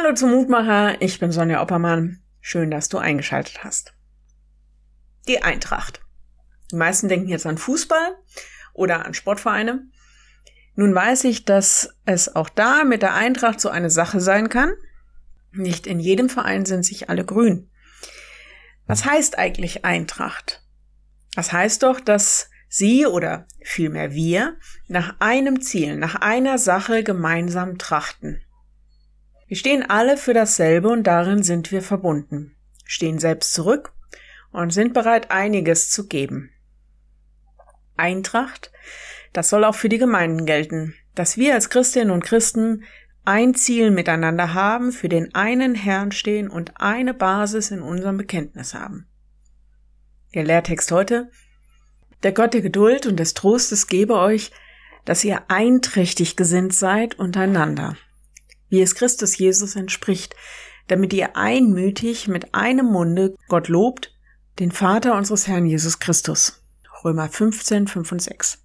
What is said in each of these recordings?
Hallo zum Mutmacher, ich bin Sonja Oppermann. Schön, dass du eingeschaltet hast. Die Eintracht. Die meisten denken jetzt an Fußball oder an Sportvereine. Nun weiß ich, dass es auch da mit der Eintracht so eine Sache sein kann. Nicht in jedem Verein sind sich alle grün. Was heißt eigentlich Eintracht? Das heißt doch, dass sie oder vielmehr wir nach einem Ziel, nach einer Sache gemeinsam trachten. Wir stehen alle für dasselbe und darin sind wir verbunden, stehen selbst zurück und sind bereit, einiges zu geben. Eintracht, das soll auch für die Gemeinden gelten, dass wir als Christinnen und Christen ein Ziel miteinander haben, für den einen Herrn stehen und eine Basis in unserem Bekenntnis haben. Der Lehrtext heute Der Gott der Geduld und des Trostes gebe euch, dass ihr einträchtig gesinnt seid untereinander wie es Christus Jesus entspricht, damit ihr einmütig mit einem Munde Gott lobt, den Vater unseres Herrn Jesus Christus. Römer 15, 5 und 6.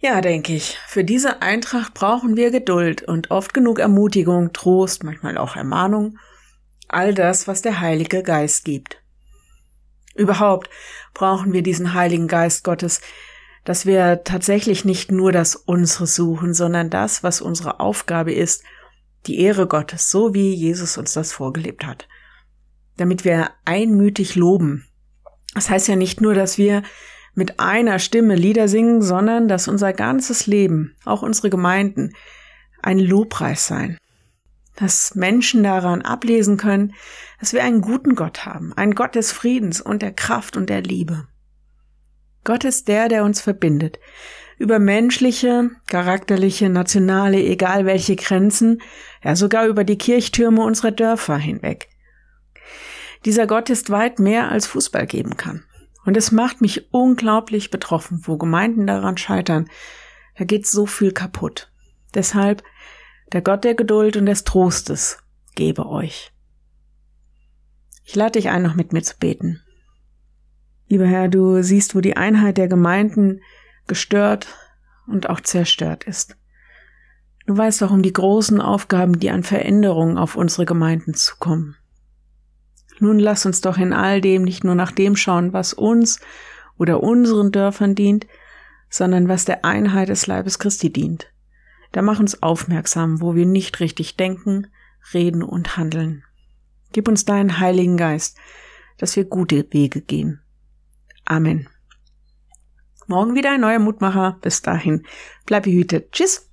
Ja, denke ich, für diese Eintracht brauchen wir Geduld und oft genug Ermutigung, Trost, manchmal auch Ermahnung, all das, was der Heilige Geist gibt. Überhaupt brauchen wir diesen Heiligen Geist Gottes, dass wir tatsächlich nicht nur das Unsere suchen, sondern das, was unsere Aufgabe ist, die Ehre Gottes, so wie Jesus uns das vorgelebt hat. Damit wir einmütig loben. Das heißt ja nicht nur, dass wir mit einer Stimme Lieder singen, sondern dass unser ganzes Leben, auch unsere Gemeinden, ein Lobpreis sein. Dass Menschen daran ablesen können, dass wir einen guten Gott haben, einen Gott des Friedens und der Kraft und der Liebe. Gott ist der, der uns verbindet. Über menschliche, charakterliche, nationale, egal welche Grenzen, ja sogar über die Kirchtürme unserer Dörfer hinweg. Dieser Gott ist weit mehr als Fußball geben kann. Und es macht mich unglaublich betroffen, wo Gemeinden daran scheitern. Da geht so viel kaputt. Deshalb, der Gott der Geduld und des Trostes gebe euch. Ich lade dich ein, noch mit mir zu beten. Lieber Herr, du siehst, wo die Einheit der Gemeinden gestört und auch zerstört ist. Du weißt auch um die großen Aufgaben, die an Veränderungen auf unsere Gemeinden zukommen. Nun lass uns doch in all dem nicht nur nach dem schauen, was uns oder unseren Dörfern dient, sondern was der Einheit des Leibes Christi dient. Da mach uns aufmerksam, wo wir nicht richtig denken, reden und handeln. Gib uns deinen Heiligen Geist, dass wir gute Wege gehen. Amen. Morgen wieder ein neuer Mutmacher. Bis dahin, bleib behütet. Tschüss.